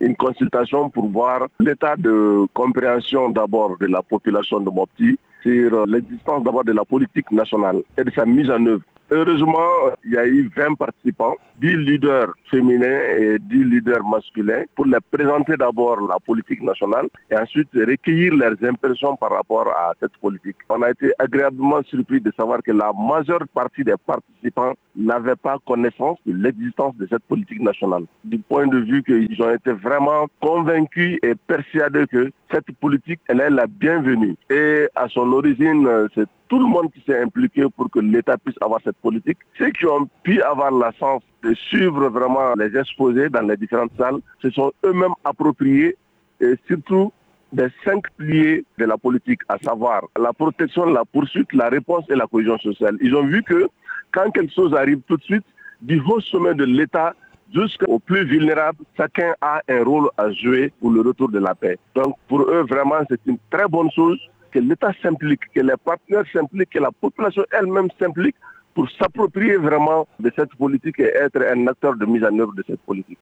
une consultation pour voir l'état de compréhension d'abord de la population de Mopti sur l'existence d'abord de la politique nationale et de sa mise en œuvre. Heureusement, il y a eu 20 participants, 10 leaders féminins et 10 leaders masculins pour les présenter d'abord la politique nationale et ensuite recueillir leurs impressions par rapport à cette politique. On a été agréablement surpris de savoir que la majeure partie des participants n'avaient pas connaissance de l'existence de cette politique nationale. Du point de vue qu'ils ont été vraiment convaincus et persuadés que cette politique, elle est la bienvenue. Et à son origine, c'est tout le monde qui s'est impliqué pour que l'État puisse avoir cette politique. Ceux qui ont pu avoir la chance de suivre vraiment les exposés dans les différentes salles se sont eux-mêmes appropriés et surtout des cinq piliers de la politique, à savoir la protection, la poursuite, la réponse et la cohésion sociale. Ils ont vu que quand quelque chose arrive tout de suite, du haut sommet de l'État jusqu'aux plus vulnérables, chacun a un rôle à jouer pour le retour de la paix. Donc pour eux, vraiment, c'est une très bonne chose que l'État s'implique, que les partenaires s'impliquent, que la population elle-même s'implique pour s'approprier vraiment de cette politique et être un acteur de mise en œuvre de cette politique.